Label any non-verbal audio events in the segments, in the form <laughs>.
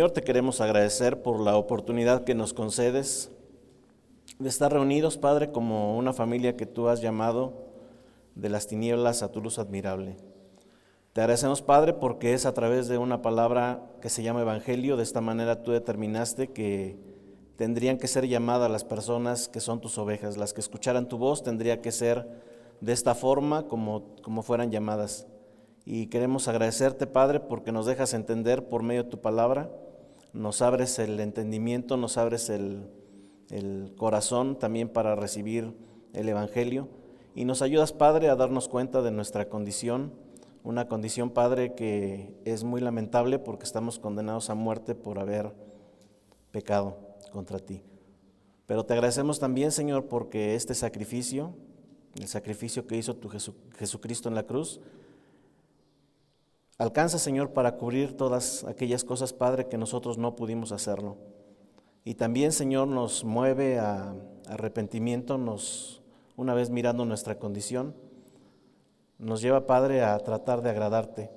Señor, te queremos agradecer por la oportunidad que nos concedes de estar reunidos, Padre, como una familia que tú has llamado de las tinieblas a tu luz admirable. Te agradecemos, Padre, porque es a través de una palabra que se llama Evangelio, de esta manera tú determinaste que tendrían que ser llamadas las personas que son tus ovejas, las que escucharan tu voz tendría que ser de esta forma como, como fueran llamadas. Y queremos agradecerte, Padre, porque nos dejas entender por medio de tu palabra, nos abres el entendimiento, nos abres el, el corazón también para recibir el Evangelio y nos ayudas, Padre, a darnos cuenta de nuestra condición, una condición, Padre, que es muy lamentable porque estamos condenados a muerte por haber pecado contra ti. Pero te agradecemos también, Señor, porque este sacrificio, el sacrificio que hizo tu Jesucristo en la cruz, alcanza, Señor, para cubrir todas aquellas cosas, Padre, que nosotros no pudimos hacerlo. Y también, Señor, nos mueve a arrepentimiento, nos, una vez mirando nuestra condición, nos lleva, Padre, a tratar de agradarte.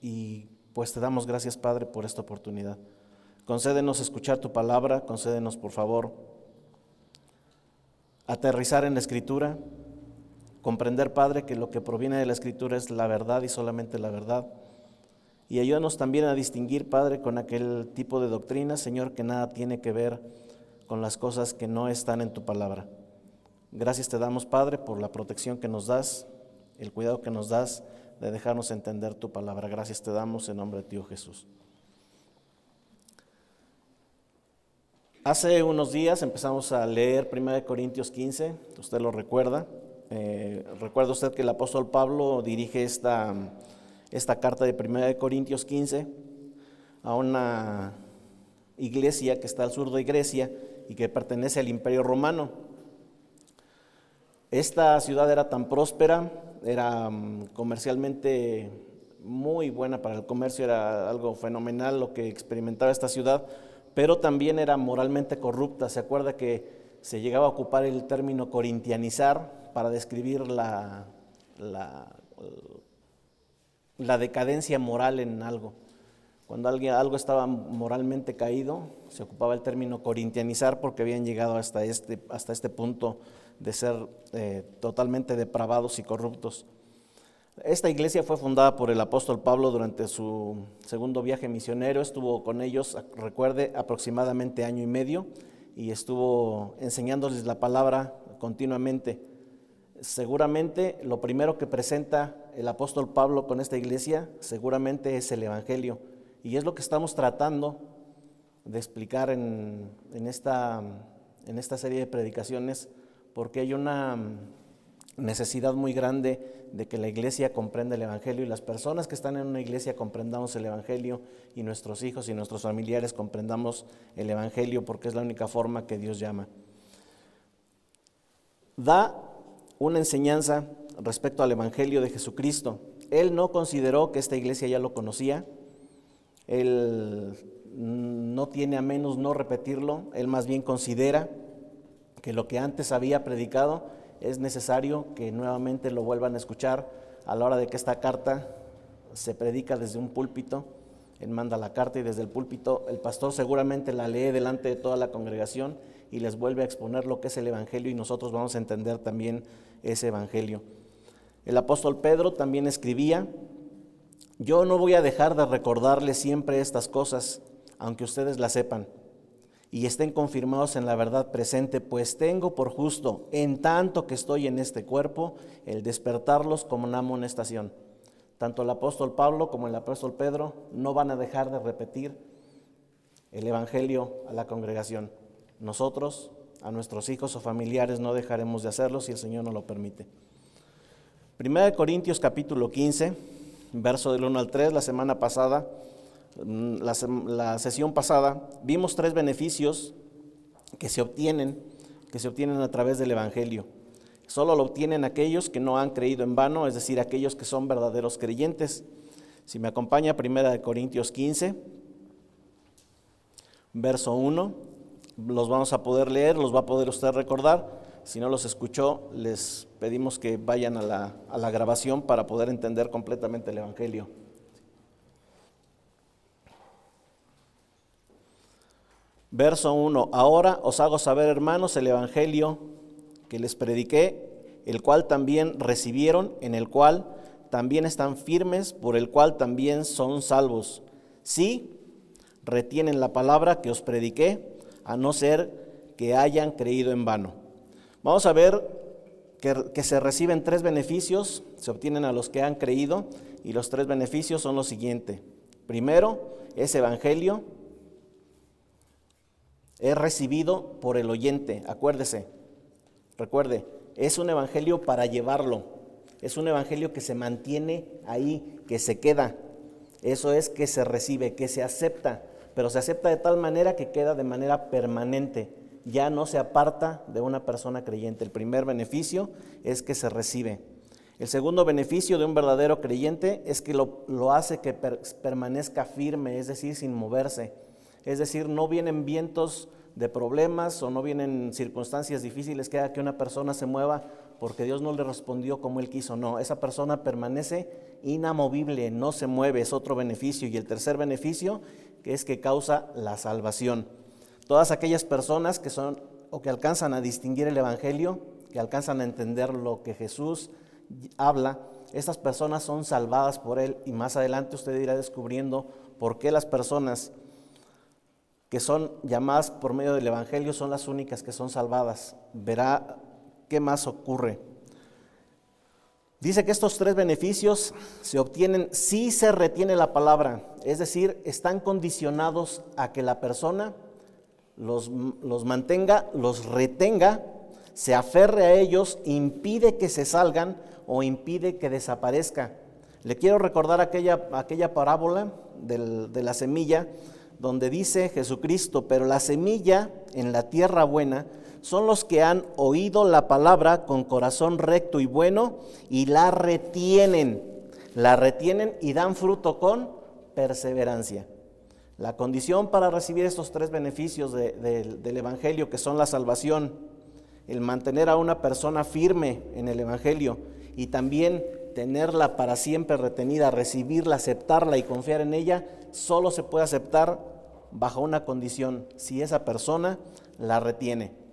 Y pues te damos gracias, Padre, por esta oportunidad. Concédenos escuchar tu palabra, concédenos, por favor, aterrizar en la escritura, comprender, Padre, que lo que proviene de la escritura es la verdad y solamente la verdad y ayúdanos también a distinguir, Padre, con aquel tipo de doctrina, Señor, que nada tiene que ver con las cosas que no están en tu palabra. Gracias te damos, Padre, por la protección que nos das, el cuidado que nos das de dejarnos entender tu palabra. Gracias te damos en nombre de Dios Jesús. Hace unos días empezamos a leer 1 Corintios 15, usted lo recuerda. Eh, recuerda usted que el apóstol Pablo dirige esta esta carta de 1 Corintios 15 a una iglesia que está al sur de Grecia y que pertenece al imperio romano. Esta ciudad era tan próspera, era mm, comercialmente muy buena para el comercio, era algo fenomenal lo que experimentaba esta ciudad, pero también era moralmente corrupta. Se acuerda que se llegaba a ocupar el término corintianizar para describir la, la la decadencia moral en algo. Cuando alguien, algo estaba moralmente caído, se ocupaba el término corintianizar porque habían llegado hasta este, hasta este punto de ser eh, totalmente depravados y corruptos. Esta iglesia fue fundada por el apóstol Pablo durante su segundo viaje misionero, estuvo con ellos, recuerde, aproximadamente año y medio y estuvo enseñándoles la palabra continuamente seguramente lo primero que presenta el apóstol Pablo con esta iglesia, seguramente es el Evangelio. Y es lo que estamos tratando de explicar en, esta, en esta serie de predicaciones, porque hay una necesidad muy grande de que la iglesia comprenda el Evangelio y las personas que están en una iglesia comprendamos el Evangelio y nuestros hijos y nuestros familiares comprendamos el Evangelio porque es la única forma que Dios llama. Da una enseñanza respecto al Evangelio de Jesucristo. Él no consideró que esta iglesia ya lo conocía, él no tiene a menos no repetirlo, él más bien considera que lo que antes había predicado es necesario que nuevamente lo vuelvan a escuchar a la hora de que esta carta se predica desde un púlpito. Él manda la carta y desde el púlpito el pastor seguramente la lee delante de toda la congregación y les vuelve a exponer lo que es el Evangelio y nosotros vamos a entender también ese Evangelio. El apóstol Pedro también escribía, yo no voy a dejar de recordarles siempre estas cosas, aunque ustedes las sepan y estén confirmados en la verdad presente, pues tengo por justo, en tanto que estoy en este cuerpo, el despertarlos como una amonestación. Tanto el apóstol Pablo como el apóstol Pedro no van a dejar de repetir el Evangelio a la congregación. Nosotros, a nuestros hijos o familiares, no dejaremos de hacerlo si el Señor nos lo permite. Primera de Corintios capítulo 15, verso del 1 al 3, la semana pasada, mm, la, la sesión pasada, vimos tres beneficios que se obtienen, que se obtienen a través del Evangelio. Solo lo obtienen aquellos que no han creído en vano, es decir, aquellos que son verdaderos creyentes. Si me acompaña, Primera de Corintios 15, verso 1 los vamos a poder leer, los va a poder usted recordar. Si no los escuchó, les pedimos que vayan a la, a la grabación para poder entender completamente el Evangelio. Verso 1. Ahora os hago saber, hermanos, el Evangelio que les prediqué, el cual también recibieron, en el cual también están firmes, por el cual también son salvos. Si retienen la palabra que os prediqué, a no ser que hayan creído en vano. Vamos a ver que, se reciben tres beneficios, se obtienen a los que han creído, y los tres beneficios son los siguientes. Primero, es evangelio, es recibido por el oyente, acuérdese, recuerde, es un evangelio para llevarlo, es un evangelio que se mantiene ahí, que se queda, eso es que se recibe, que se acepta, pero se acepta de tal manera que queda de manera permanente, ya no se aparta de una persona creyente. El primer beneficio es que se recibe. El segundo beneficio de un verdadero creyente es que lo, hace que permanezca firme, es decir, sin moverse. Es decir, no vienen vientos de problemas o no vienen circunstancias difíciles que haga que una persona se mueva porque Dios no le respondió como él quiso. No, esa persona permanece inamovible, no se mueve, es otro beneficio. Y el tercer beneficio que es que causa la salvación. Todas aquellas personas que son o que alcanzan a distinguir el Evangelio, que alcanzan a entender lo que Jesús habla, estas personas son salvadas por Él y más adelante usted irá descubriendo por qué las personas que son llamadas por medio del Evangelio son las únicas que son salvadas. Verá qué más ocurre. Dice que estos tres beneficios se obtienen si se retiene la palabra, es decir, están condicionados a que la persona los, los, mantenga, los retenga, se aferre a ellos, impide que se salgan o impide que desaparezca. Le quiero recordar aquella, aquella parábola de la semilla donde dice Jesucristo, pero la semilla en la tierra buena son los que han oído la palabra con corazón recto y bueno y la retienen, la retienen y dan fruto con perseverancia. La condición para recibir estos tres beneficios del Evangelio, que son la salvación, el mantener a una persona firme en el Evangelio y también tenerla para siempre retenida, recibirla, aceptarla y confiar en ella, solo se puede aceptar bajo una condición, si esa persona la retiene.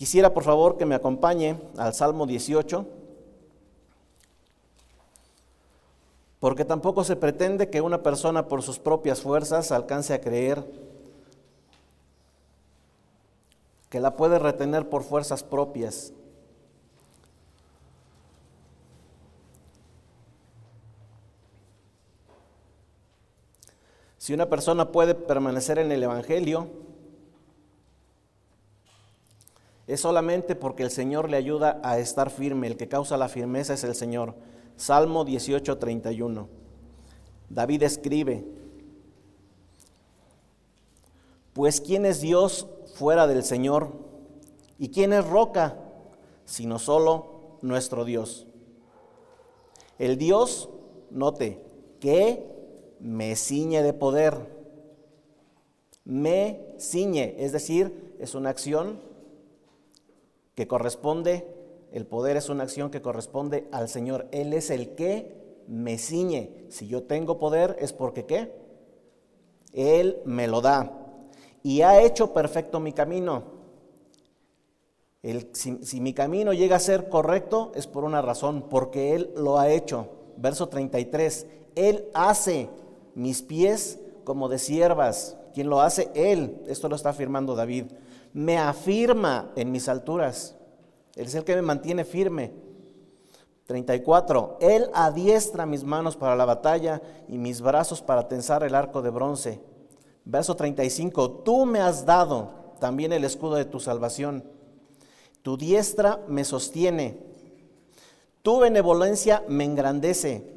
Quisiera por favor que me acompañe al Salmo 18, porque tampoco se pretende que una persona por sus propias fuerzas alcance a creer que la puede retener por fuerzas propias. Si una persona puede permanecer en el Evangelio, es solamente porque el Señor le ayuda a estar firme. El que causa la firmeza es el Señor. Salmo 18, 31. David escribe, pues ¿quién es Dios fuera del Señor? ¿Y quién es roca sino solo nuestro Dios? El Dios, note, que me ciñe de poder. Me ciñe, es decir, es una acción que corresponde, el poder es una acción que corresponde al Señor. Él es el que me ciñe. Si yo tengo poder es porque qué? Él me lo da. Y ha hecho perfecto mi camino. si, si mi camino llega a ser correcto es por una razón, porque Él lo ha hecho. Verso 33, Él hace mis pies como de siervas. Quien lo hace, Él. Esto lo está afirmando David. Me afirma en mis alturas. Él es el que me mantiene firme. 34. Él adiestra mis manos para la batalla y mis brazos para tensar el arco de bronce. Verso 35. Tú me has dado también el escudo de tu salvación. Tu diestra me sostiene. Tu benevolencia me engrandece.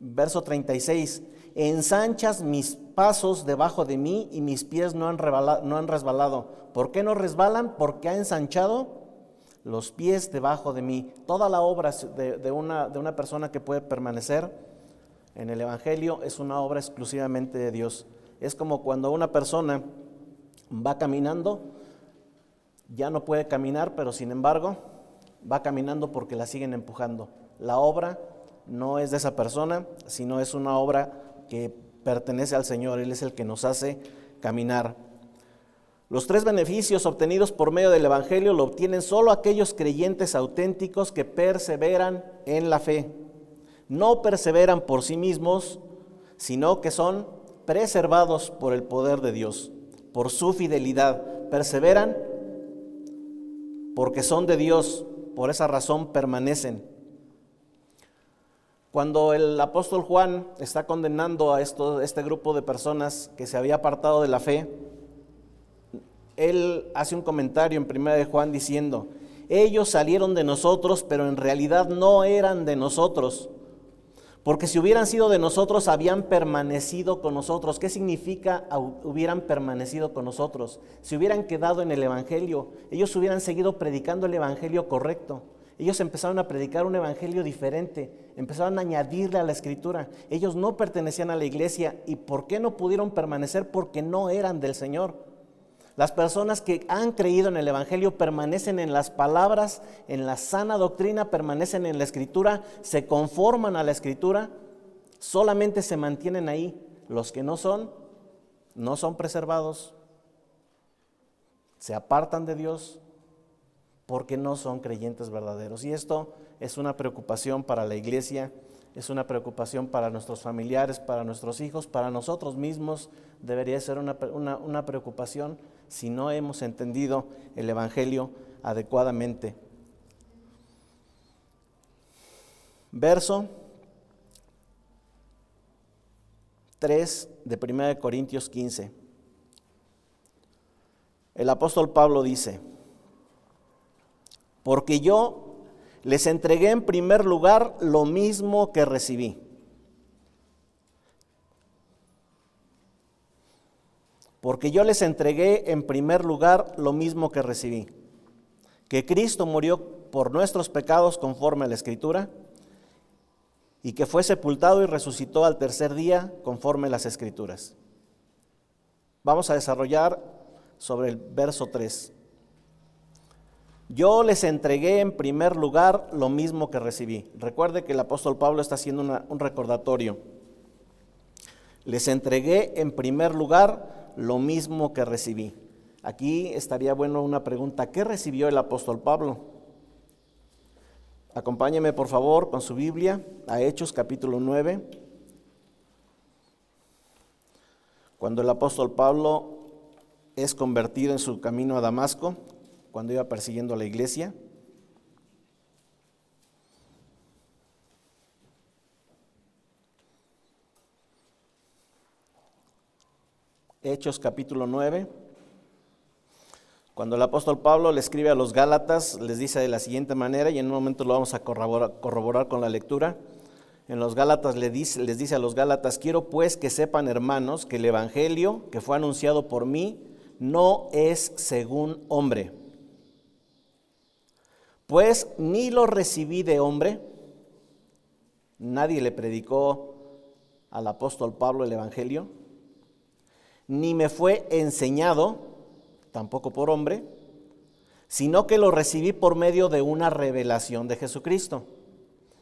Verso 36 ensanchas mis pasos debajo de mí y mis pies no han, resbalado. ¿Por qué no resbalan? Porque ha ensanchado los pies debajo de mí. Toda la obra de una persona que puede permanecer en el Evangelio es una obra exclusivamente de Dios. Es como cuando una persona va caminando, ya no puede caminar, pero sin embargo va caminando porque la siguen empujando. La obra no es de esa persona, sino es una obra que pertenece al Señor, Él es el que nos hace caminar. Los tres beneficios obtenidos por medio del Evangelio lo obtienen solo aquellos creyentes auténticos que perseveran en la fe. No perseveran por sí mismos, sino que son preservados por el poder de Dios, por su fidelidad. Perseveran porque son de Dios, por esa razón permanecen. Cuando el apóstol Juan está condenando a este grupo de personas que se había apartado de la fe, él hace un comentario en primera de Juan diciendo, ellos salieron de nosotros, pero en realidad no eran de nosotros. Porque si hubieran sido de nosotros, habían permanecido con nosotros. ¿Qué significa hubieran permanecido con nosotros? Si hubieran quedado en el Evangelio, ellos hubieran seguido predicando el Evangelio correcto. Ellos empezaron a predicar un Evangelio diferente, empezaron a añadirle a la Escritura. Ellos no pertenecían a la iglesia. ¿Y por qué no pudieron permanecer? Porque no eran del Señor. Las personas que han creído en el Evangelio permanecen en las palabras, en la sana doctrina, permanecen en la Escritura, se conforman a la Escritura, solamente se mantienen ahí. Los que no son, no son preservados, se apartan de Dios porque no son creyentes verdaderos. Y esto es una preocupación para la iglesia es una preocupación para nuestros familiares, para nuestros hijos, para nosotros mismos. Debería ser una, preocupación si no hemos entendido el Evangelio adecuadamente. Verso 3 de 1 Corintios 15. El apóstol Pablo dice, porque yo les entregué en primer lugar lo mismo que recibí. Porque yo les entregué en primer lugar lo mismo que recibí. Que Cristo murió por nuestros pecados conforme a la Escritura y que fue sepultado y resucitó al tercer día conforme a las Escrituras. Vamos a desarrollar sobre el verso 3. Yo les entregué en primer lugar lo mismo que recibí. Recuerde que el apóstol Pablo está haciendo un recordatorio. Les entregué en primer lugar lo mismo que recibí. Aquí estaría bueno una pregunta. ¿Qué recibió el apóstol Pablo? Acompáñeme por favor con su Biblia a Hechos capítulo 9. Cuando el apóstol Pablo es convertido en su camino a Damasco, cuando iba persiguiendo a la iglesia. Hechos capítulo 9. Cuando el apóstol Pablo le escribe a los Gálatas, les dice de la siguiente manera, y en un momento lo vamos a corroborar, con la lectura. En los Gálatas les les dice a los Gálatas, quiero pues que sepan hermanos que el Evangelio que fue anunciado por mí no es según hombre pues ni lo recibí de hombre, nadie le predicó al apóstol Pablo el Evangelio, ni me fue enseñado, tampoco por hombre, sino que lo recibí por medio de una revelación de Jesucristo.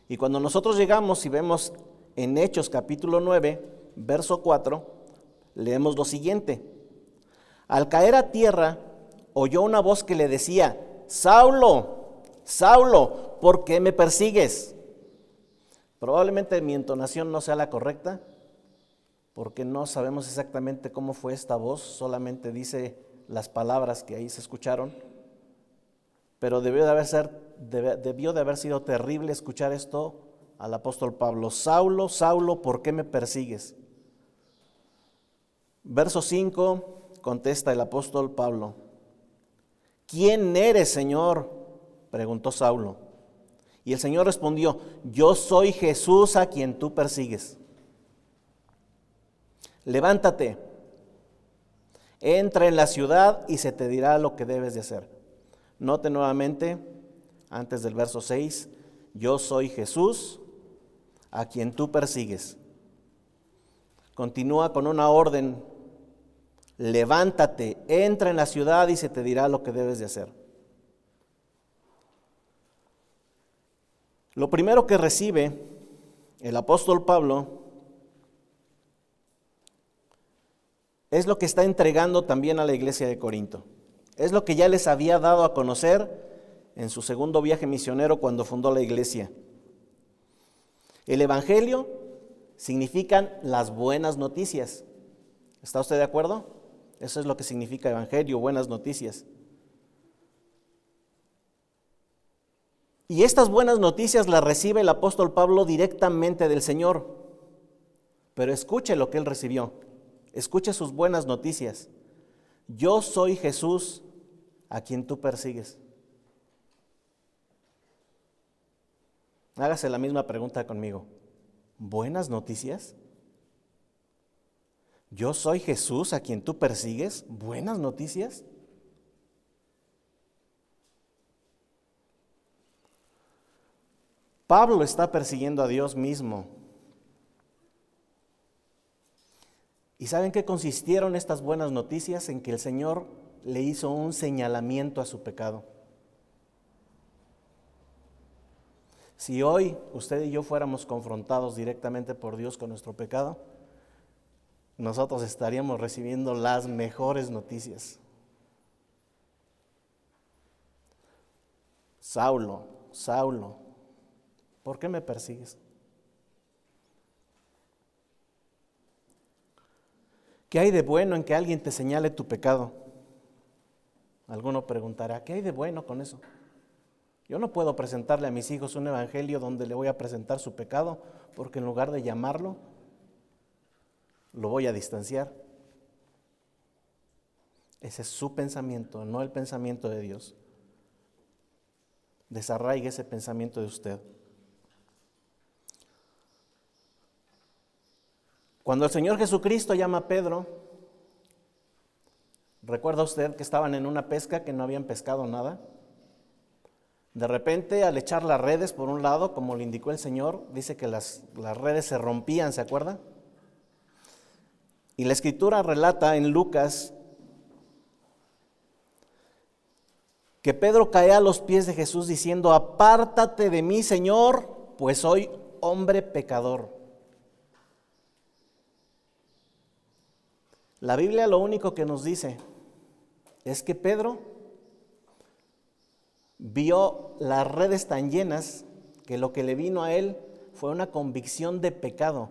Y cuando nosotros llegamos y vemos en Hechos capítulo 9, verso 4, leemos lo siguiente. Al caer a tierra, oyó una voz que le decía, Saulo, Saulo, ¿por qué me persigues? Probablemente mi entonación no sea la correcta, porque no sabemos exactamente cómo fue esta voz, solamente dice las palabras que ahí se escucharon, pero debió de haber, sido terrible escuchar esto al apóstol Pablo. Saulo, Saulo, ¿por qué me persigues? Verso 5 contesta el apóstol Pablo, ¿quién eres, Señor? Preguntó Saulo. Y el Señor respondió, yo soy Jesús a quien tú persigues. Levántate, entra en la ciudad y se te dirá lo que debes de hacer. Note nuevamente, antes del verso 6, yo soy Jesús a quien tú persigues. Continúa con una orden, levántate, entra en la ciudad y se te dirá lo que debes de hacer. Lo primero que recibe el apóstol Pablo es lo que está entregando también a la iglesia de Corinto. Es lo que ya les había dado a conocer en su segundo viaje misionero cuando fundó la iglesia. El Evangelio significan las buenas noticias. ¿Está usted de acuerdo? Eso es lo que significa Evangelio, buenas noticias. Y estas buenas noticias las recibe el apóstol Pablo directamente del Señor. Pero escuche lo que él recibió. Escuche sus buenas noticias. Yo soy Jesús a quien tú persigues. Hágase la misma pregunta conmigo. ¿Buenas noticias? Yo soy Jesús a quien tú persigues. ¿Buenas noticias? Pablo está persiguiendo a Dios mismo. ¿Y saben qué consistieron estas buenas noticias? En que el Señor le hizo un señalamiento a su pecado. Si hoy usted y yo fuéramos confrontados directamente por Dios con nuestro pecado, nosotros estaríamos recibiendo las mejores noticias. Saulo, Saulo, ¿Por qué me persigues? ¿Qué hay de bueno en que alguien te señale tu pecado? Alguno preguntará, ¿qué hay de bueno con eso? Yo no puedo presentarle a mis hijos un evangelio donde le voy a presentar su pecado, porque en lugar de llamarlo, lo voy a distanciar. Ese es su pensamiento, no el pensamiento de Dios. Desarraigue ese pensamiento de usted. Cuando el Señor Jesucristo llama a Pedro, ¿recuerda usted que estaban en una pesca que no habían pescado nada? De repente, al echar las redes por un lado, como le indicó el Señor, dice que las, las redes se rompían, ¿se acuerda? Y la escritura relata en Lucas que Pedro cae a los pies de Jesús diciendo, apártate de mí, Señor, pues soy hombre pecador. La Biblia lo único que nos dice es que Pedro vio las redes tan llenas que lo que le vino a él fue una convicción de pecado.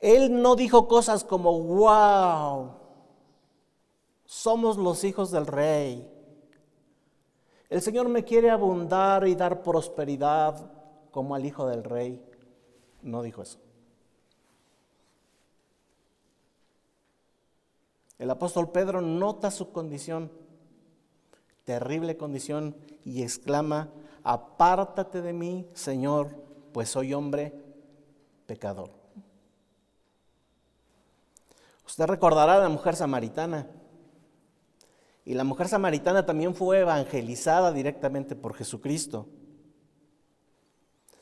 Él no dijo cosas como, wow, somos los hijos del rey. El Señor me quiere abundar y dar prosperidad como al hijo del rey. No dijo eso. El apóstol Pedro nota su condición, terrible condición, y exclama, apártate de mí, Señor, pues soy hombre pecador. Usted recordará a la mujer samaritana. Y la mujer samaritana también fue evangelizada directamente por Jesucristo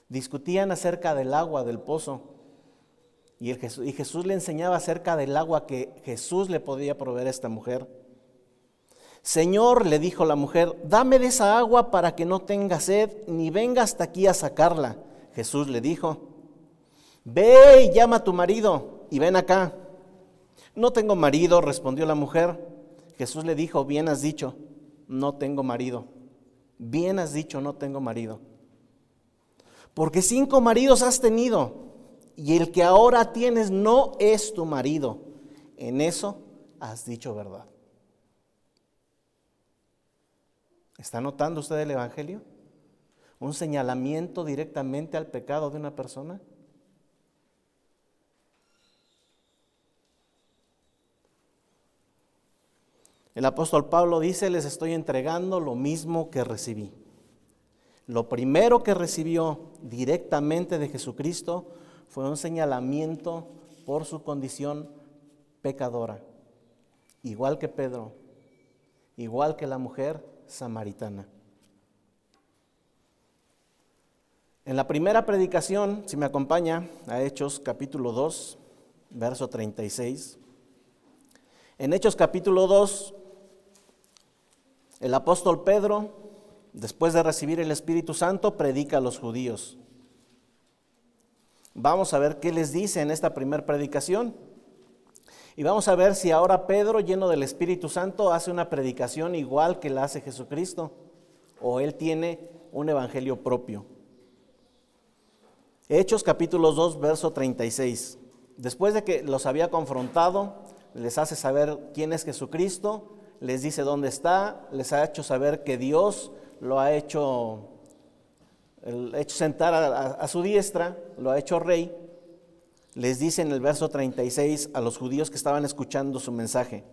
discutían acerca del agua del pozo. Y, Jesús, le enseñaba acerca del agua que Jesús le podía proveer a esta mujer. Señor, le dijo la mujer, dame de esa agua para que no tenga sed, ni venga hasta aquí a sacarla. Jesús le dijo, ve y llama a tu marido y ven acá. No tengo marido, respondió la mujer. Jesús le dijo, bien has dicho, no tengo marido. Bien has dicho, no tengo marido porque cinco maridos has tenido y el que ahora tienes no es tu marido. En eso has dicho verdad. ¿Está notando usted el Evangelio? ¿Un señalamiento directamente al pecado de una persona? El apóstol Pablo dice, les estoy entregando lo mismo que recibí. Lo primero que recibió directamente de Jesucristo fue un señalamiento por su condición pecadora, igual que Pedro, igual que la mujer samaritana. En la primera predicación, si me acompaña a Hechos capítulo 2, verso 36, en Hechos capítulo 2, el apóstol Pedro después de recibir el Espíritu Santo, predica a los judíos. Vamos a ver qué les dice en esta primera predicación. Y vamos a ver si ahora Pedro, lleno del Espíritu Santo, hace una predicación igual que la hace Jesucristo, o él tiene un evangelio propio. Hechos capítulo 2, verso 36. Después de que los había confrontado, les hace saber quién es Jesucristo, les dice dónde está, les ha hecho saber que Dios lo ha hecho, hecho sentar a, su diestra, lo ha hecho rey. Les dice en el verso 36 a los judíos que estaban escuchando su mensaje,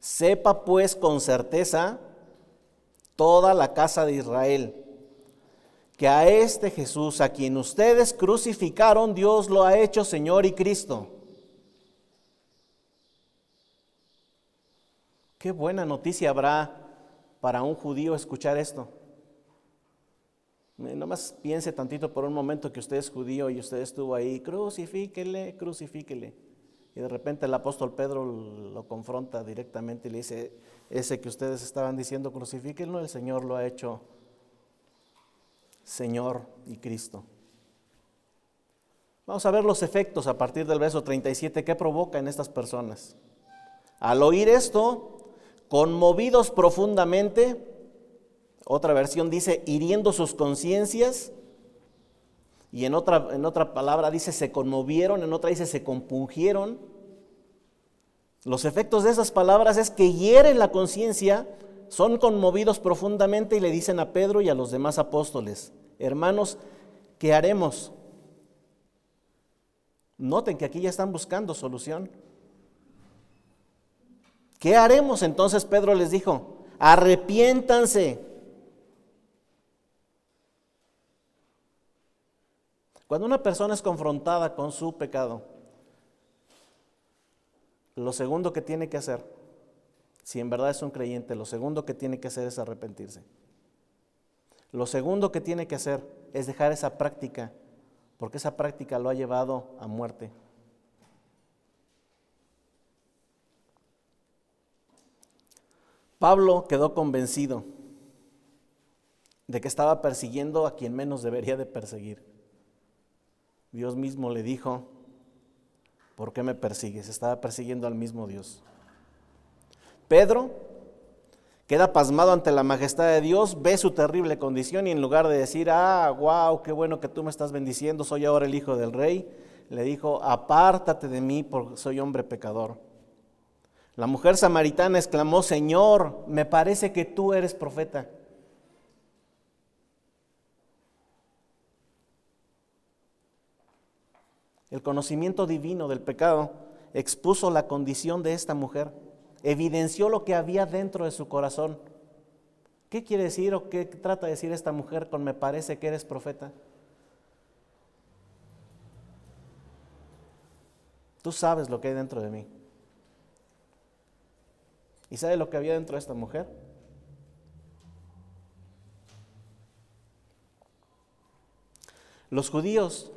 sepa pues con certeza toda la casa de Israel que a este Jesús, a quien ustedes crucificaron, Dios lo ha hecho Señor y Cristo. Qué buena noticia habrá para un judío escuchar esto. Nomás piense tantito por un momento que usted es judío y usted estuvo ahí, crucifíquele, crucifíquele. Y de repente el apóstol Pedro lo confronta directamente y le dice, ese que ustedes estaban diciendo, crucifíquenlo, el Señor lo ha hecho Señor y Cristo. Vamos a ver los efectos a partir del verso 37 que provoca en estas personas. Al oír esto, conmovidos profundamente, otra versión dice hiriendo sus conciencias, y en otra, en otra palabra dice se conmovieron, en otra dice se compungieron. Los efectos de esas palabras es que hieren la conciencia, son conmovidos profundamente y le dicen a Pedro y a los demás apóstoles, hermanos, ¿qué haremos? Noten que aquí ya están buscando solución. ¿Qué haremos? Entonces Pedro les dijo, arrepiéntanse. Cuando una persona es confrontada con su pecado, lo segundo que tiene que hacer, si en verdad es un creyente, lo segundo que tiene que hacer es arrepentirse. Lo segundo que tiene que hacer es dejar esa práctica, porque esa práctica lo ha llevado a muerte. Pablo quedó convencido de que estaba persiguiendo a quien menos debería de perseguir. Dios mismo le dijo, ¿por qué me persigues? Estaba persiguiendo al mismo Dios. Pedro queda pasmado ante la majestad de Dios, ve su terrible condición y en lugar de decir, ah, wow, qué bueno que tú me estás bendiciendo, soy ahora el hijo del rey, le dijo, apártate de mí porque soy hombre pecador. La mujer samaritana exclamó, Señor, me parece que tú eres profeta. El conocimiento divino del pecado expuso la condición de esta mujer, evidenció lo que había dentro de su corazón. ¿Qué quiere decir o qué trata de decir esta mujer con me parece que eres profeta? Tú sabes lo que hay dentro de mí. ¿Y sabe lo que había dentro de esta mujer? Los judíos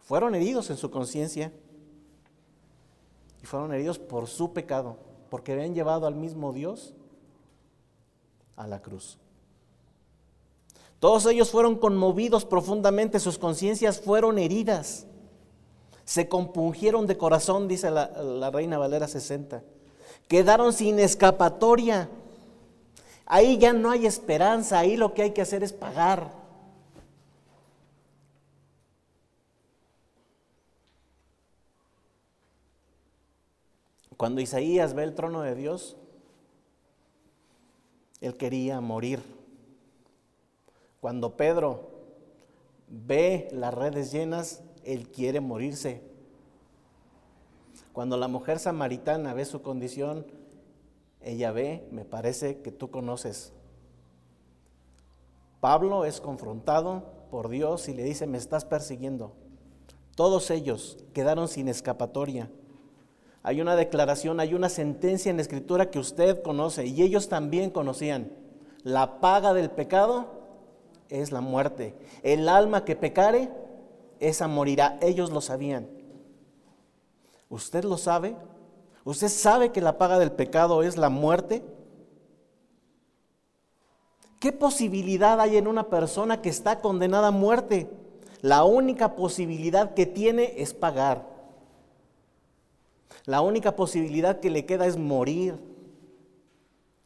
fueron heridos en su conciencia y fueron heridos por su pecado, porque habían llevado al mismo Dios a la cruz. Todos ellos fueron conmovidos profundamente, sus conciencias fueron heridas, se compungieron de corazón, dice la, Reina Valera 60 quedaron sin escapatoria. Ahí ya no hay esperanza, ahí lo que hay que hacer es pagar. Cuando Isaías ve el trono de Dios, él quería morir. Cuando Pedro ve las redes llenas, él quiere morirse. Cuando la mujer samaritana ve su condición, ella ve, me parece que tú conoces. Pablo es confrontado por Dios y le dice, me estás persiguiendo. Todos ellos quedaron sin escapatoria. Hay una declaración, hay una sentencia en la escritura que usted conoce y ellos también conocían. La paga del pecado es la muerte. El alma que pecare, esa morirá. Ellos lo sabían. ¿Usted lo sabe? ¿Usted sabe que la paga del pecado es la muerte? ¿Qué posibilidad hay en una persona que está condenada a muerte? La única posibilidad que tiene es pagar. La única posibilidad que le queda es morir.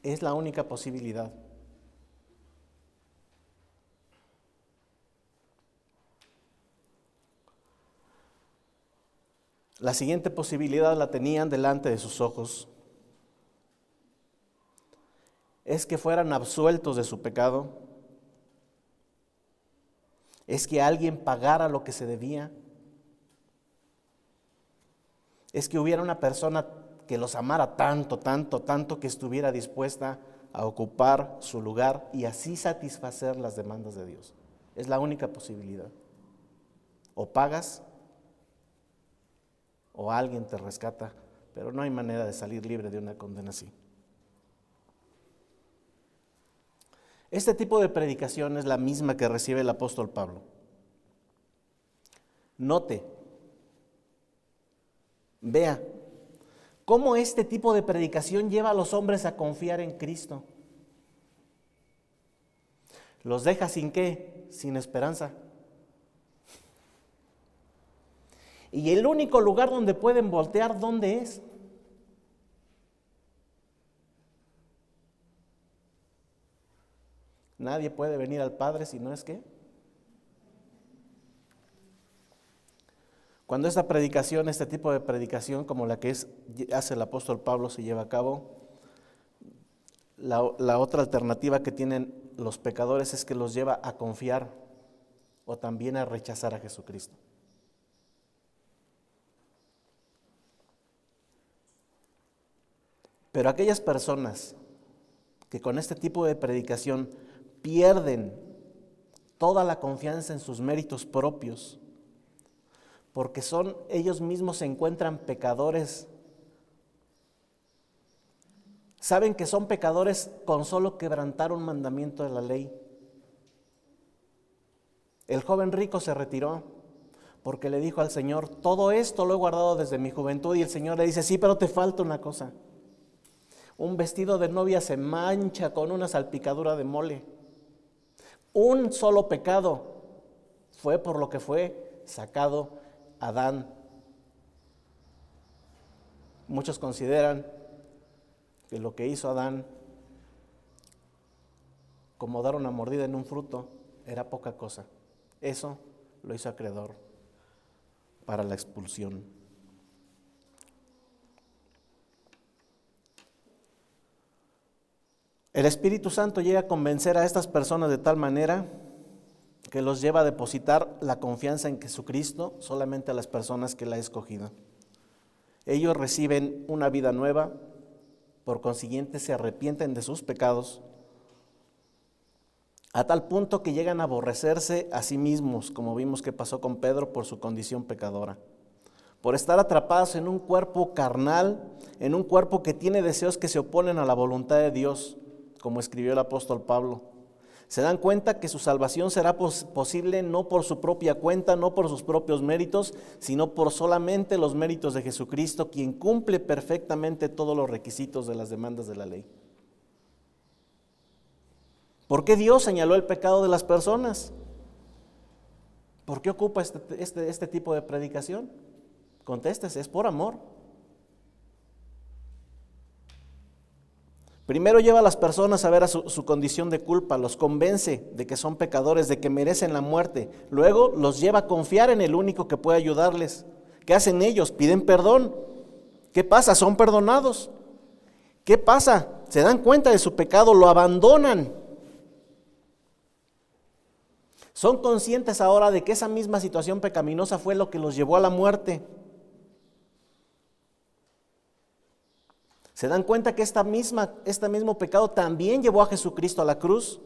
Es la única posibilidad. La siguiente posibilidad la tenían delante de sus ojos. Es que fueran absueltos de su pecado. Es que alguien pagara lo que se debía. Es que hubiera una persona que los amara tanto, tanto, tanto que estuviera dispuesta a ocupar su lugar y así satisfacer las demandas de Dios. Es la única posibilidad. O pagas o alguien te rescata, pero no hay manera de salir libre de una condena así. Este tipo de predicación es la misma que recibe el apóstol Pablo. Note, vea, cómo este tipo de predicación lleva a los hombres a confiar en Cristo. Los deja sin qué? Sin esperanza. Y el único lugar donde pueden voltear, ¿dónde es? Nadie puede venir al Padre si no es que. Cuando esta predicación, este tipo de predicación como la que es, hace el apóstol Pablo se lleva a cabo, la, la otra alternativa que tienen los pecadores es que los lleva a confiar o también a rechazar a Jesucristo. Pero aquellas personas que con este tipo de predicación pierden toda la confianza en sus méritos propios, porque son ellos mismos se encuentran pecadores. Saben que son pecadores con solo quebrantar un mandamiento de la ley. El joven rico se retiró porque le dijo al Señor, todo esto lo he guardado desde mi juventud y el Señor le dice, sí, pero te falta una cosa un vestido de novia se mancha con una salpicadura de mole. Un solo pecado fue por lo que fue sacado Adán. Muchos consideran que lo que hizo Adán, como dar una mordida en un fruto, era poca cosa. Eso lo hizo acreedor para la expulsión. El Espíritu Santo llega a convencer a estas personas de tal manera que los lleva a depositar la confianza en Jesucristo solamente a las personas que la ha escogido. Ellos reciben una vida nueva, por consiguiente se arrepienten de sus pecados, a tal punto que llegan a aborrecerse a sí mismos, como vimos que pasó con Pedro por su condición pecadora, por estar atrapados en un cuerpo carnal, en un cuerpo que tiene deseos que se oponen a la voluntad de Dios como escribió el apóstol Pablo. Se dan cuenta que su salvación será posible no por su propia cuenta, no por sus propios méritos, sino por solamente los méritos de Jesucristo, quien cumple perfectamente todos los requisitos de las demandas de la ley. ¿Por qué Dios señaló el pecado de las personas? ¿Por qué ocupa este, este, este tipo de predicación? Contéstese, es por amor. Primero lleva a las personas a ver a su, condición de culpa, los convence de que son pecadores, de que merecen la muerte. Luego los lleva a confiar en el único que puede ayudarles. ¿Qué hacen ellos? Piden perdón. ¿Qué pasa? Son perdonados. ¿Qué pasa? Se dan cuenta de su pecado, lo abandonan. Son conscientes ahora de que esa misma situación pecaminosa fue lo que los llevó a la muerte. ¿Se dan cuenta que esta misma, este mismo pecado también llevó a Jesucristo a la cruz?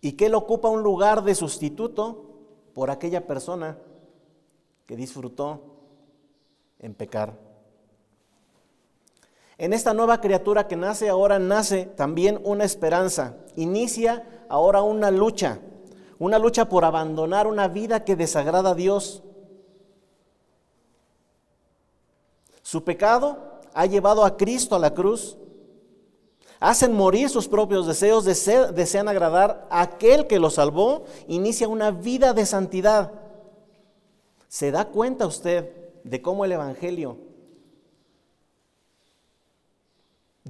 Y que Él ocupa un lugar de sustituto por aquella persona que disfrutó en pecar. En esta nueva criatura que nace ahora nace también una esperanza. Inicia ahora una lucha, una lucha por abandonar una vida que desagrada a Dios Su pecado ha llevado a Cristo a la cruz, hacen morir sus propios deseos, desean agradar a aquel que los salvó, inicia una vida de santidad. ¿Se da cuenta usted de cómo el Evangelio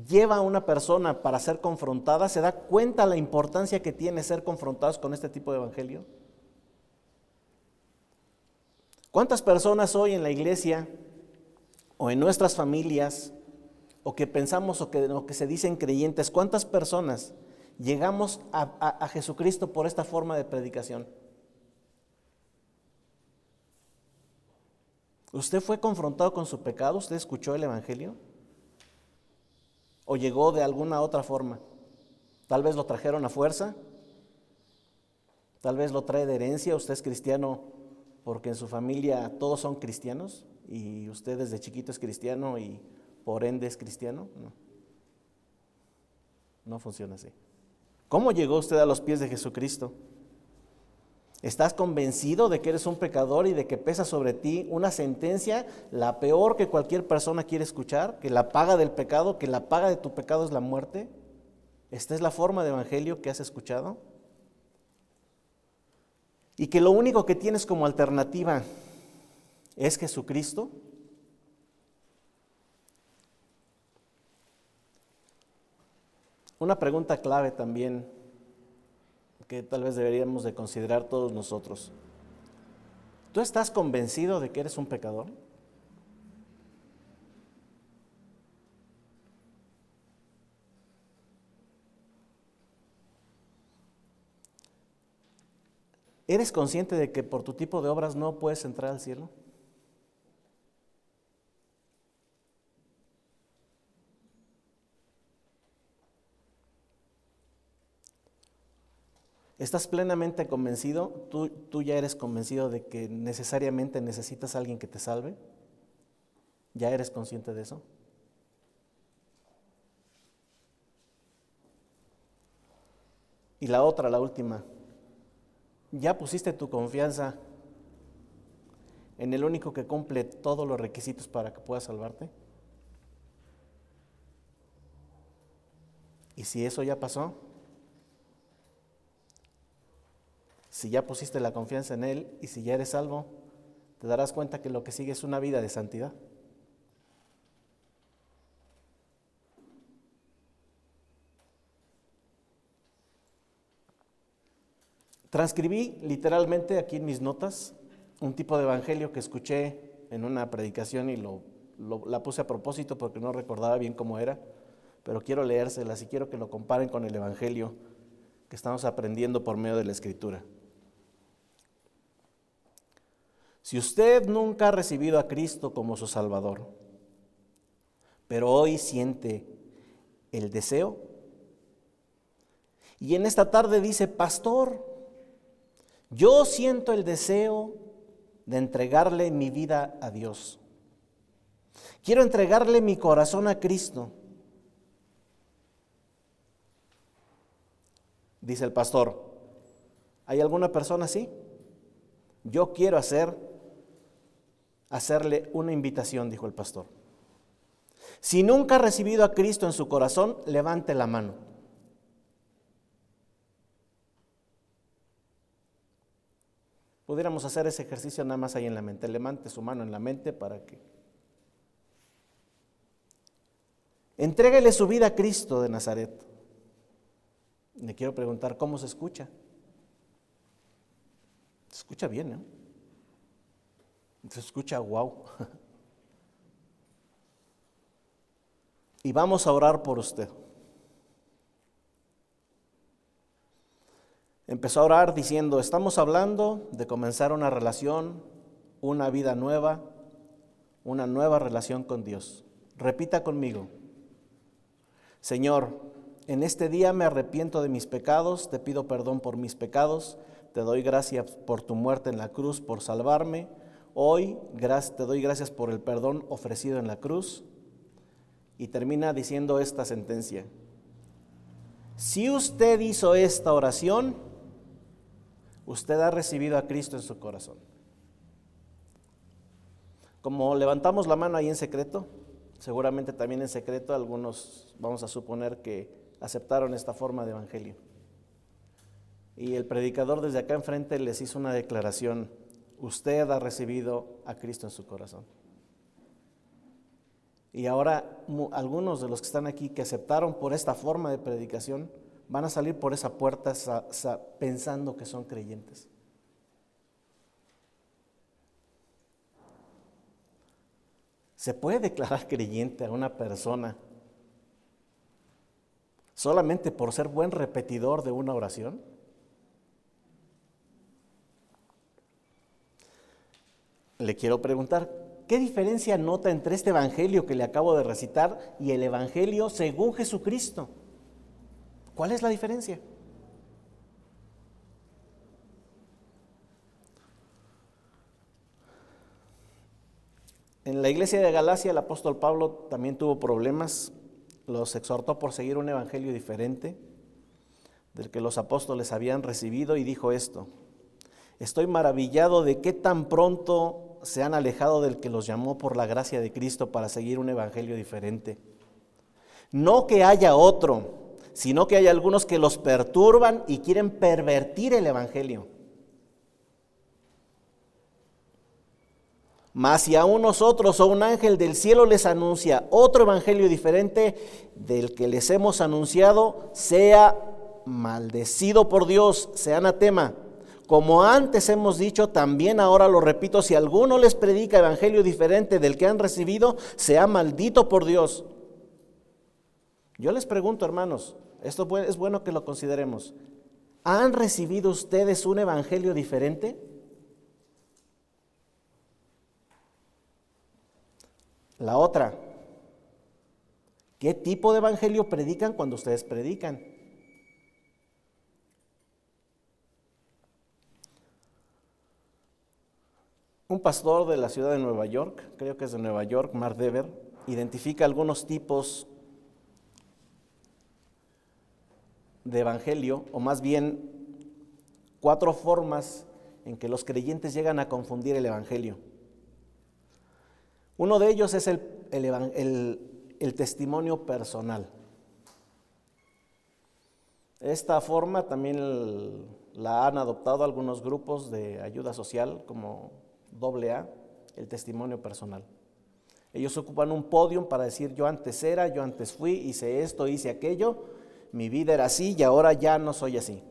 lleva a una persona para ser confrontada? ¿Se da cuenta la importancia que tiene ser confrontados con este tipo de Evangelio? ¿Cuántas personas hoy en la iglesia o en nuestras familias o que pensamos o que, que se dicen creyentes, cuántas personas llegamos a, Jesucristo por esta forma de predicación? ¿Usted fue confrontado con su pecado? ¿Usted escuchó el Evangelio? ¿O llegó de alguna otra forma? Tal vez lo trajeron a fuerza. Tal vez lo trae de herencia. Usted es cristiano porque en su familia todos son cristianos y usted desde chiquito es cristiano y por ende es cristiano. No. No funciona así. ¿Cómo llegó usted a los pies de Jesucristo? ¿Estás convencido de que eres un pecador y de que pesa sobre ti una sentencia, la peor que cualquier persona quiere escuchar, que la paga del pecado, que la paga de tu pecado es la muerte? ¿Esta es la forma de evangelio que has escuchado? Y que lo único que tienes como alternativa es Jesucristo. Una pregunta clave también que tal vez deberíamos de considerar todos nosotros. ¿Tú estás convencido de que eres un pecador? ¿Eres consciente de que por tu tipo de obras no puedes entrar al cielo? ¿Estás plenamente convencido? ¿Tú, ¿Tú, ya eres convencido de que necesariamente necesitas a alguien que te salve? ¿Ya eres consciente de eso? Y la otra, la última, ¿ya pusiste tu confianza en el único que cumple todos los requisitos para que pueda salvarte? ¿Y si eso ya pasó? Si ya pusiste la confianza en Él y si ya eres salvo, te darás cuenta que lo que sigue es una vida de santidad. Transcribí literalmente aquí en mis notas un tipo de evangelio que escuché en una predicación y lo, la puse a propósito porque no recordaba bien cómo era, pero quiero leérselas y quiero que lo comparen con el evangelio que estamos aprendiendo por medio de la escritura. Si usted nunca ha recibido a Cristo como su Salvador, pero hoy siente el deseo, y en esta tarde dice, pastor, yo siento el deseo de entregarle mi vida a Dios. Quiero entregarle mi corazón a Cristo. Dice el pastor, ¿hay alguna persona así? Yo quiero hacer hacerle una invitación, dijo el pastor. Si nunca ha recibido a Cristo en su corazón, levante la mano. Pudiéramos hacer ese ejercicio nada más ahí en la mente. Levante su mano en la mente para que... Entréguele su vida a Cristo de Nazaret. Le quiero preguntar, ¿cómo se escucha? Se escucha bien, ¿no? Se escucha wow. <laughs> Y vamos a orar por usted. Empezó a orar diciendo, estamos hablando de comenzar una relación, una vida nueva, una nueva relación con Dios. Repita conmigo, Señor, en este día me arrepiento de mis pecados, te pido perdón por mis pecados, te doy gracias por tu muerte en la cruz, por salvarme Hoy te doy gracias por el perdón ofrecido en la cruz. Y termina diciendo esta sentencia. Si usted hizo esta oración, usted ha recibido a Cristo en su corazón. Como levantamos la mano ahí en secreto, seguramente también en secreto algunos vamos a suponer que aceptaron esta forma de evangelio. Y el predicador desde acá enfrente les hizo una declaración, usted ha recibido a Cristo en su corazón. Y ahora algunos de los que están aquí que aceptaron por esta forma de predicación van a salir por esa puerta pensando que son creyentes. ¿Se puede declarar creyente a una persona solamente por ser buen repetidor de una oración? Le quiero preguntar, ¿Qué diferencia nota entre este Evangelio que le acabo de recitar y el Evangelio según Jesucristo? ¿Cuál es la diferencia? En la iglesia de Galacia el apóstol Pablo también tuvo problemas, los exhortó por seguir un evangelio diferente del que los apóstoles habían recibido y dijo esto, estoy maravillado de qué tan pronto se han alejado del que los llamó por la gracia de Cristo para seguir un evangelio diferente. No que haya otro, sino que hay algunos que los perturban y quieren pervertir el evangelio. Mas si aún nosotros o un ángel del cielo les anuncia otro evangelio diferente del que les hemos anunciado, sea maldecido por Dios, sea anatema. Como antes hemos dicho, también ahora lo repito, si alguno les predica evangelio diferente del que han recibido, sea maldito por Dios. Yo les pregunto, hermanos, esto es bueno que lo consideremos. ¿Han recibido ustedes un evangelio diferente? La otra, ¿qué tipo de evangelio predican cuando ustedes predican? Un pastor de la ciudad de Nueva York, creo que es de Nueva York, Mark Dever, identifica algunos tipos de evangelio, o más bien cuatro formas en que los creyentes llegan a confundir el evangelio. Uno de ellos es el, el, testimonio personal. Esta forma también la han adoptado algunos grupos de ayuda social, como doble A, el testimonio personal. Ellos ocupan un podio para decir yo antes era, yo antes fui, hice esto, hice aquello, mi vida era así y ahora ya no soy así.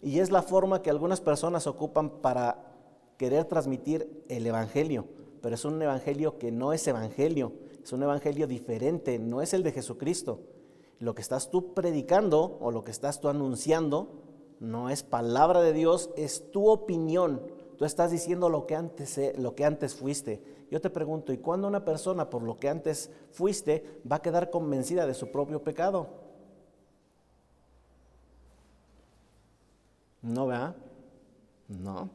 Y es la forma que algunas personas ocupan para querer transmitir el Evangelio, pero es un Evangelio que no es Evangelio, es un Evangelio diferente, no es el de Jesucristo. Lo que estás tú predicando o lo que estás tú anunciando no es palabra de Dios, es tu opinión, Tú estás diciendo lo que antes, lo que antes fuiste. Yo te pregunto, ¿y cuándo una persona por lo que antes fuiste va a quedar convencida de su propio pecado? No, ¿verdad? No.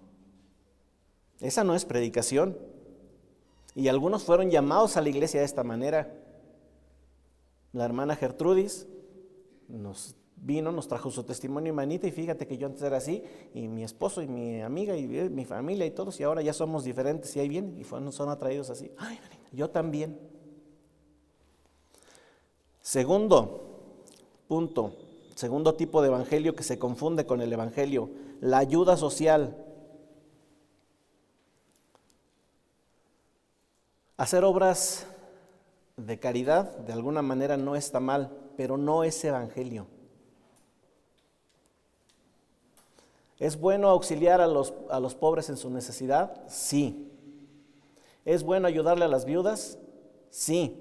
Esa no es predicación. Y algunos fueron llamados a la iglesia de esta manera. La hermana Gertrudis nos vino, nos trajo su testimonio manita y fíjate que yo antes era así y mi esposo y mi amiga y mi familia y todos y ahora ya somos diferentes y ahí vienen y son atraídos así. Ay, yo también. Segundo punto, segundo tipo de evangelio que se confunde con el evangelio, la ayuda social. Hacer obras de caridad de alguna manera no está mal, pero no es evangelio. ¿Es bueno auxiliar a los, a los pobres en su necesidad? Sí. ¿Es bueno ayudarle a las viudas? Sí.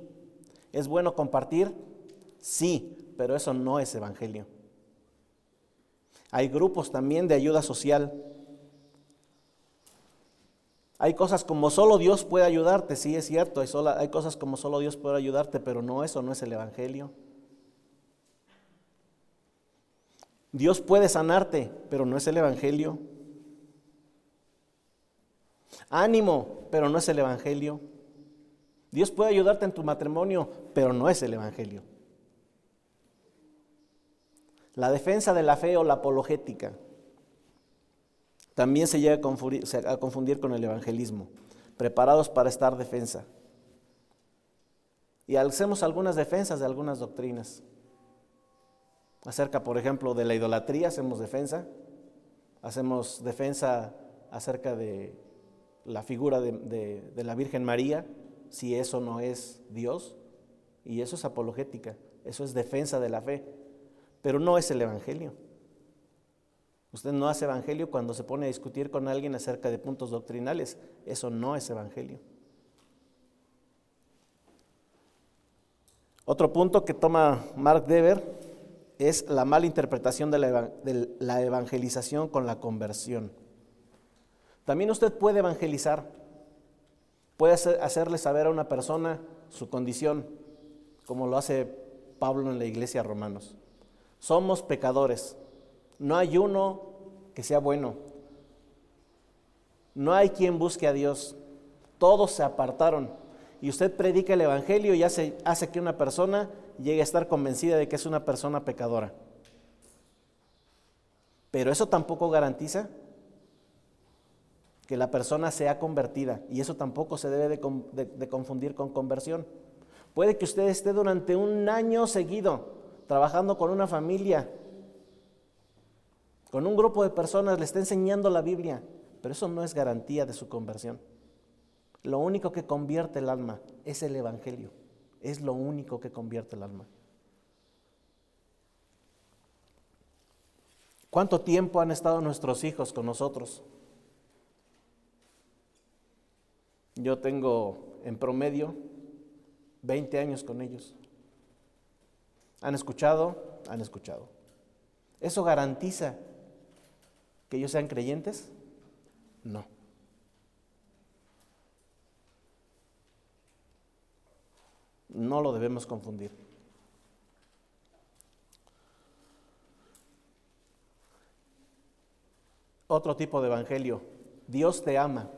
¿Es bueno compartir? Sí, pero eso no es evangelio. Hay grupos también de ayuda social. Hay cosas como solo Dios puede ayudarte, sí es cierto, hay, hay cosas como solo Dios puede ayudarte, pero no eso no es el evangelio. Dios puede sanarte, pero no es el Evangelio. Ánimo, pero no es el Evangelio. Dios puede ayudarte en tu matrimonio, pero no es el Evangelio. La defensa de la fe o la apologética también se llega a confundir, con el evangelismo, preparados para estar defensa. Y hacemos algunas defensas de algunas doctrinas. Acerca, por ejemplo, de la idolatría, hacemos defensa, hacemos defensa acerca de la figura de, la Virgen María, si eso no es Dios, y eso es apologética, eso es defensa de la fe, pero no es el Evangelio. Usted no hace Evangelio cuando se pone a discutir con alguien acerca de puntos doctrinales, eso no es Evangelio. Otro punto que toma Mark Dever es la mala interpretación de la, evangelización con la conversión. También usted puede evangelizar, puede hacerle saber a una persona su condición, como lo hace Pablo en la iglesia Romanos. Somos pecadores, no hay uno que sea bueno, no hay quien busque a Dios, todos se apartaron. Y usted predica el Evangelio y hace, hace que una persona llegue a estar convencida de que es una persona pecadora. Pero eso tampoco garantiza que la persona sea convertida y eso tampoco se debe de, confundir con conversión. Puede que usted esté durante un año seguido trabajando con una familia, con un grupo de personas, le esté enseñando la Biblia, pero eso no es garantía de su conversión. Lo único que convierte el alma es el Evangelio. Es lo único que convierte el alma. ¿Cuánto tiempo han estado nuestros hijos con nosotros? Yo tengo en promedio 20 años con ellos. ¿Han escuchado? Han escuchado. ¿Eso garantiza que ellos sean creyentes? No. No lo debemos confundir. Otro tipo de evangelio. Dios te ama.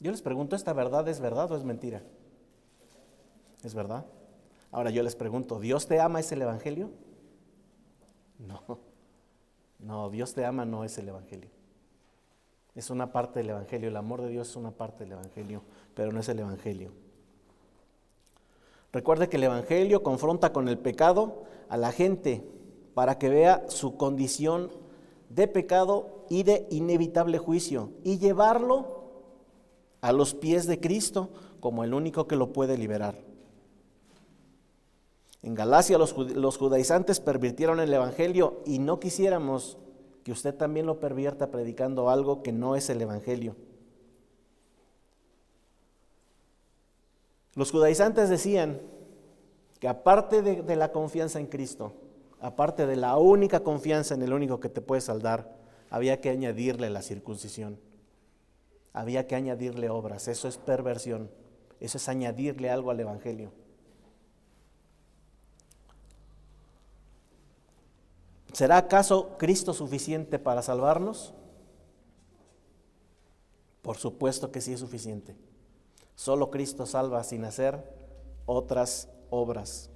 Yo les pregunto, ¿esta verdad es verdad o es mentira? ¿Es verdad? Ahora yo les pregunto, ¿Dios te ama es el evangelio? No. No, Dios te ama no es el evangelio. Es una parte del evangelio. El amor de Dios es una parte del evangelio, pero no es el evangelio. Recuerde que el Evangelio confronta con el pecado a la gente para que vea su condición de pecado y de inevitable juicio y llevarlo a los pies de Cristo como el único que lo puede liberar. En Galacia los, judaizantes pervirtieron el Evangelio y no quisiéramos que usted también lo pervierta predicando algo que no es el Evangelio. Los judaizantes decían que aparte de, la confianza en Cristo, aparte de la única confianza en el único que te puede saldar, había que añadirle la circuncisión. Había que añadirle obras. Eso es perversión. Eso es añadirle algo al Evangelio. ¿Será acaso Cristo suficiente para salvarnos? Por supuesto que sí es suficiente. Solo Cristo salva sin hacer otras obras.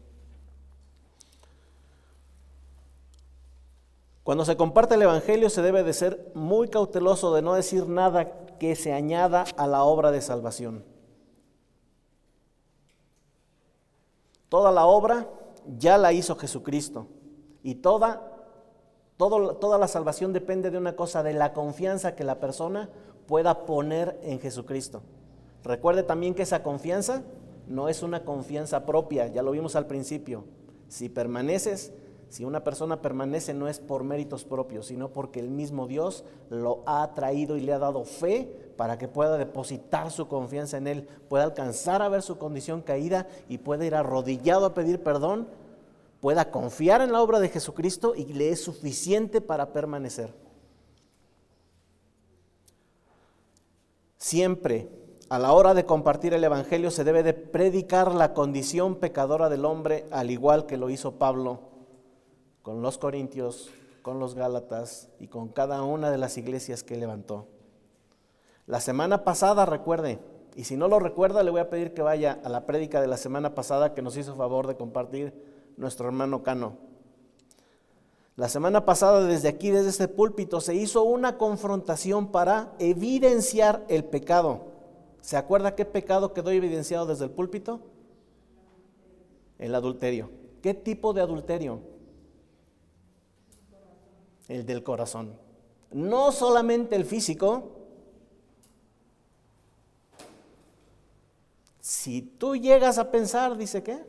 Cuando se comparte el Evangelio se debe de ser muy cauteloso de no decir nada que se añada a la obra de salvación. Toda la obra ya la hizo Jesucristo y toda, toda la salvación depende de una cosa, de la confianza que la persona pueda poner en Jesucristo. Recuerde también que esa confianza no es una confianza propia, ya lo vimos al principio. Si permaneces, si una persona permanece no es por méritos propios, sino porque el mismo Dios lo ha traído y le ha dado fe para que pueda depositar su confianza en Él, pueda alcanzar a ver su condición caída y pueda ir arrodillado a pedir perdón, pueda confiar en la obra de Jesucristo y le es suficiente para permanecer. Siempre a la hora de compartir el Evangelio se debe de predicar la condición pecadora del hombre, al igual que lo hizo Pablo con los Corintios, con los Gálatas y con cada una de las iglesias que levantó. La semana pasada, recuerde, y si no lo recuerda, le voy a pedir que vaya a la prédica de la semana pasada que nos hizo favor de compartir nuestro hermano Cano. La semana pasada, desde aquí, desde este púlpito, se hizo una confrontación para evidenciar el pecado ¿Se acuerda qué pecado quedó evidenciado desde el púlpito? El adulterio. ¿Qué tipo de adulterio? el del corazón. No solamente el físico. Si tú llegas a pensar, dice qué,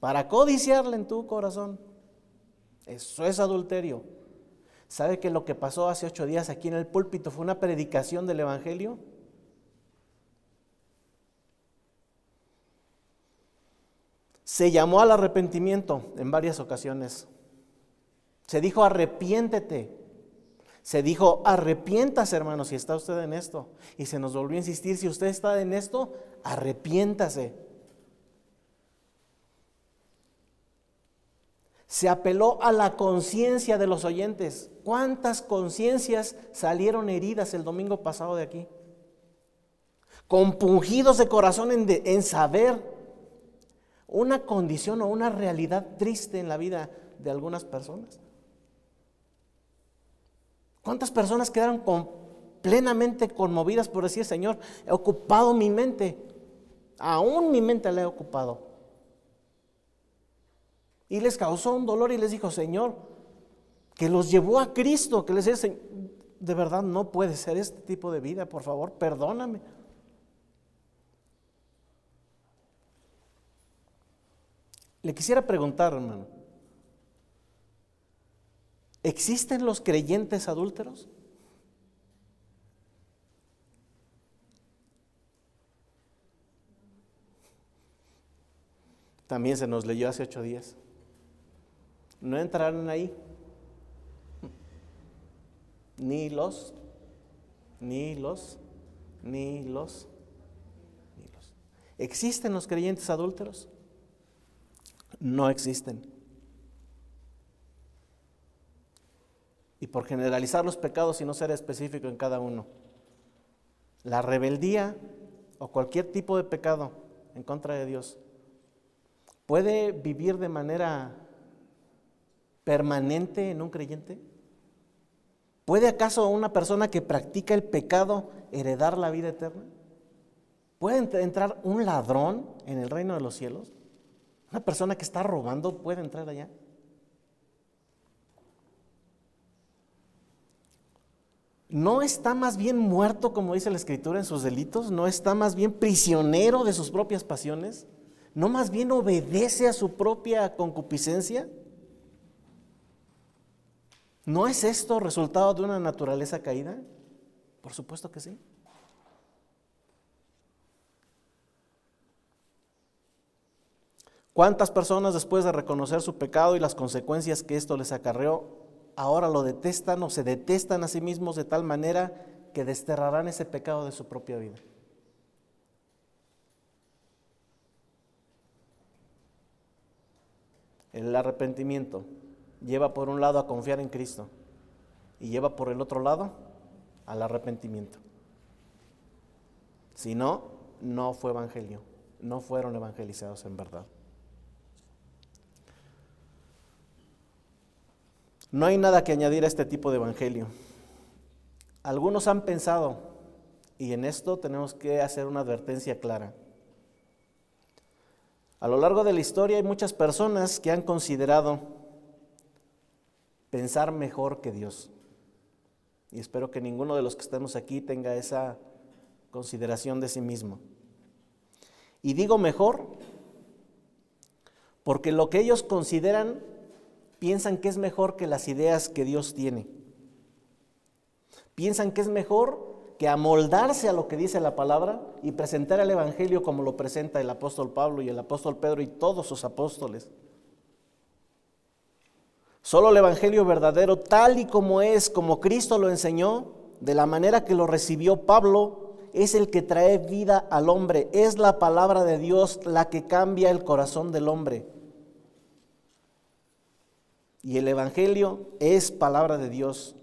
para codiciarle en tu corazón, eso es adulterio. ¿Sabe que lo que pasó hace ocho días aquí en el púlpito fue una predicación del Evangelio? Se llamó al arrepentimiento en varias ocasiones. Se dijo arrepiéntete. Se dijo arrepiéntase, hermano, si está usted en esto. Y se nos volvió a insistir, si usted está en esto, arrepiéntase. Se apeló a la conciencia de los oyentes. ¿Cuántas conciencias salieron heridas el domingo pasado de aquí? Compungidos de corazón en, saber una condición o una realidad triste en la vida de algunas personas. ¿Cuántas personas quedaron plenamente conmovidas por decir, Señor, he ocupado mi mente, aún mi mente la he ocupado? Y les causó un dolor y les dijo, Señor, que los llevó a Cristo, que les dice, de verdad no puede ser este tipo de vida, por favor, perdóname. Le quisiera preguntar, hermano, ¿existen los creyentes adúlteros? También se nos leyó hace ocho días. No entraron ahí. Ni los, ni los, ni los, ni los. ¿Existen los creyentes adúlteros? no existen. Y por generalizar los pecados y no ser específico en cada uno. La rebeldía o cualquier tipo de pecado en contra de Dios puede vivir de manera permanente en un creyente. ¿Puede acaso una persona que practica el pecado heredar la vida eterna? ¿Puede entrar un ladrón en el reino de los cielos? ¿Una persona que está robando puede entrar allá? ¿No está más bien muerto, como dice la Escritura, en sus delitos? ¿No está más bien prisionero de sus propias pasiones? ¿No más bien obedece a su propia concupiscencia? ¿No es esto resultado de una naturaleza caída? Por supuesto que sí. ¿Cuántas personas después de reconocer su pecado y las consecuencias que esto les acarreó, ahora lo detestan o se detestan a sí mismos de tal manera que desterrarán ese pecado de su propia vida? El arrepentimiento lleva por un lado a confiar en Cristo y lleva por el otro lado al arrepentimiento. Si no, no fue evangelio, no fueron evangelizados en verdad. No hay nada que añadir a este tipo de evangelio. Algunos han pensado, y en esto tenemos que hacer una advertencia clara. A lo largo de la historia hay muchas personas que han considerado pensar mejor que Dios. Y espero que ninguno de los que estemos aquí tenga esa consideración de sí mismo. Y digo mejor porque lo que ellos consideran piensan que es mejor que las ideas que Dios tiene. Piensan que es mejor que amoldarse a lo que dice la palabra y presentar el Evangelio como lo presenta el apóstol Pablo y el apóstol Pedro y todos sus apóstoles. Solo el Evangelio verdadero, tal y como es, como Cristo lo enseñó, de la manera que lo recibió Pablo, es el que trae vida al hombre. Es la palabra de Dios la que cambia el corazón del hombre. Y el Evangelio es palabra de Dios.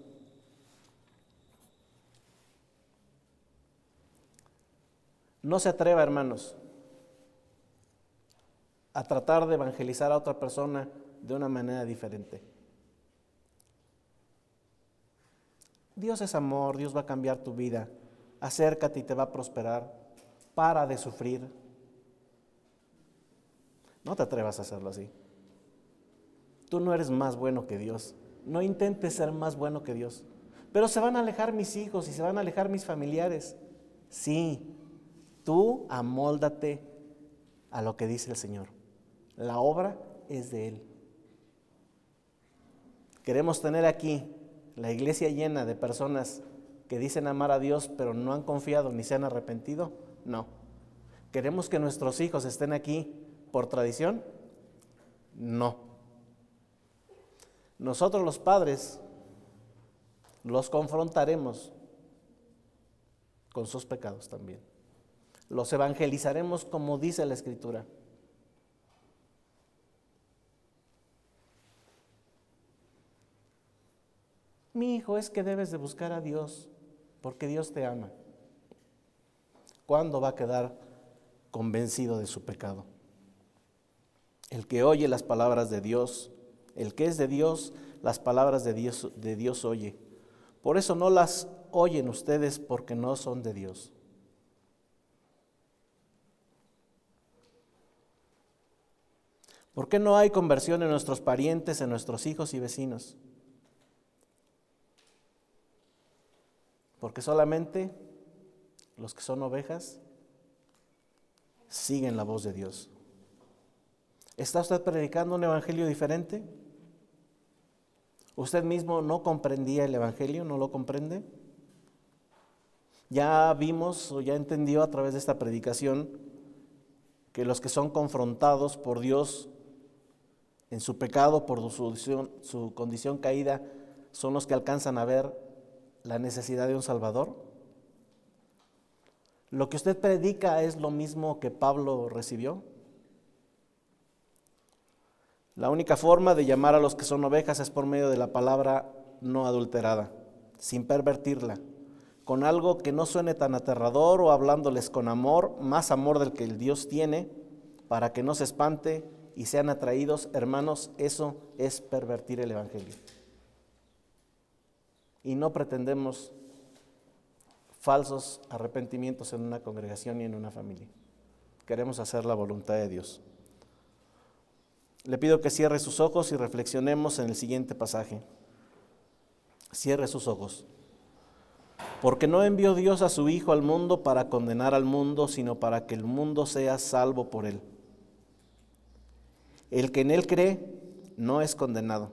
No se atreva, hermanos, a tratar de evangelizar a otra persona de una manera diferente. Dios es amor, Dios va a cambiar tu vida. Acércate y te va a prosperar. Para de sufrir. No te atrevas a hacerlo así. Tú no eres más bueno que Dios. No intentes ser más bueno que Dios. Pero se van a alejar mis hijos y se van a alejar mis familiares. Sí, tú amóldate a lo que dice el Señor. La obra es de Él. Queremos tener aquí la iglesia llena de personas que dicen amar a Dios pero no han confiado ni se han arrepentido. No. ¿Queremos que nuestros hijos estén aquí por tradición? No. Nosotros los padres los confrontaremos con sus pecados también. Los evangelizaremos como dice la Escritura. Mi hijo es que debes de buscar a Dios porque Dios te ama. ¿Cuándo va a quedar convencido de su pecado? El que oye las palabras de Dios, el que es de Dios, las palabras de Dios, de Dios oye. Por eso no las oyen ustedes porque no son de Dios. ¿Por qué no hay conversión en nuestros parientes, en nuestros hijos y vecinos? Porque solamente los que son ovejas siguen la voz de Dios. ¿Está usted predicando un evangelio diferente? ¿Usted mismo no comprendía el evangelio? ¿No lo comprende? Ya vimos o ya entendió a través de esta predicación que los que son confrontados por Dios en su pecado, por su, condición caída, son los que alcanzan a ver la necesidad de un Salvador? ¿Lo que usted predica es lo mismo que Pablo recibió? La única forma de llamar a los que son ovejas es por medio de la palabra no adulterada, sin pervertirla, con algo que no suene tan aterrador o hablándoles con amor, más amor del que el Dios tiene, para que no se espante y sean atraídos. Hermanos, eso es pervertir el Evangelio y no pretendemos falsos arrepentimientos en una congregación y en una familia. Queremos hacer la voluntad de Dios. Le pido que cierre sus ojos y reflexionemos en el siguiente pasaje. Cierre sus ojos. Porque no envió Dios a su Hijo al mundo para condenar al mundo, sino para que el mundo sea salvo por él. El que en él cree no es condenado,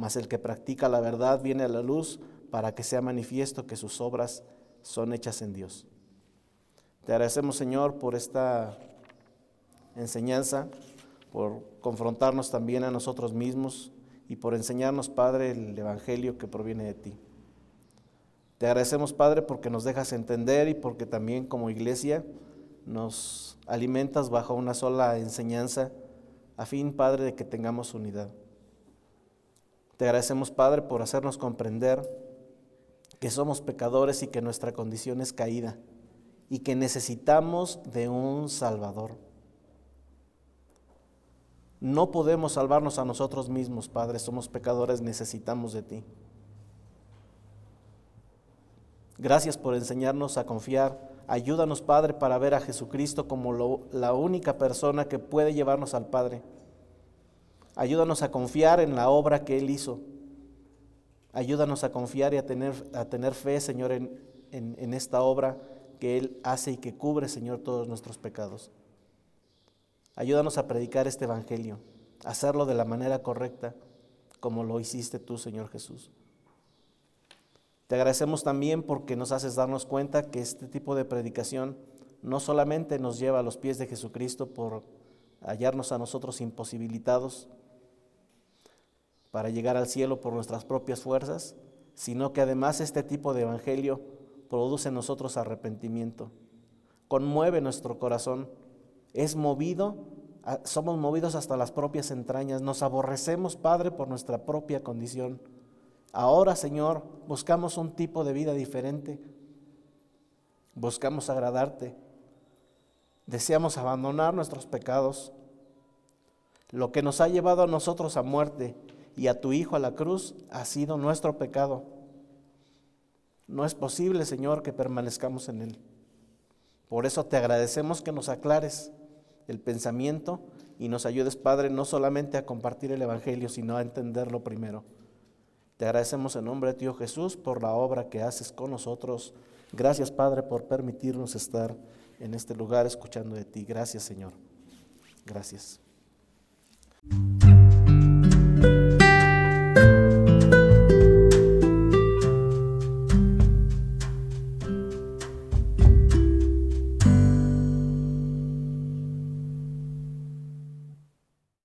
Mas el que practica la verdad viene a la luz para que sea manifiesto que sus obras son hechas en Dios. Te agradecemos, Señor, por esta enseñanza, por confrontarnos también a nosotros mismos y por enseñarnos, Padre, el Evangelio que proviene de ti. Te agradecemos, Padre, porque nos dejas entender y porque también como iglesia nos alimentas bajo una sola enseñanza, a fin, Padre, de que tengamos unidad. Te agradecemos, Padre, por hacernos comprender que somos pecadores y que nuestra condición es caída y que necesitamos de un Salvador. No podemos salvarnos a nosotros mismos, Padre, somos pecadores, necesitamos de ti. Gracias por enseñarnos a confiar. Ayúdanos, Padre, para ver a Jesucristo como la única persona que puede llevarnos al Padre. Ayúdanos a confiar en la obra que Él hizo Ayúdanos a confiar y a tener, a tener fe, Señor, en, en esta obra que Él hace y que cubre, Señor, todos nuestros pecados. Ayúdanos a predicar este Evangelio, hacerlo de la manera correcta, como lo hiciste tú, Señor Jesús. Te agradecemos también porque nos haces darnos cuenta que este tipo de predicación no solamente nos lleva a los pies de Jesucristo por hallarnos a nosotros imposibilitados, para llegar al cielo por nuestras propias fuerzas, sino que además este tipo de evangelio produce en nosotros arrepentimiento, conmueve nuestro corazón, es movido somos movidos hasta las propias entrañas, nos aborrecemos, Padre, por nuestra propia condición. Ahora, Señor, buscamos un tipo de vida diferente, buscamos agradarte, deseamos abandonar nuestros pecados, lo que nos ha llevado a nosotros a muerte y a tu Hijo a la cruz ha sido nuestro pecado. No es posible, Señor, que permanezcamos en él. Por eso te agradecemos que nos aclares el pensamiento y nos ayudes, Padre, no solamente a compartir el Evangelio, sino a entenderlo primero. Te agradecemos en nombre de Dios Jesús por la obra que haces con nosotros. Gracias, Padre, por permitirnos estar en este lugar escuchando de ti. Gracias, Señor. Gracias.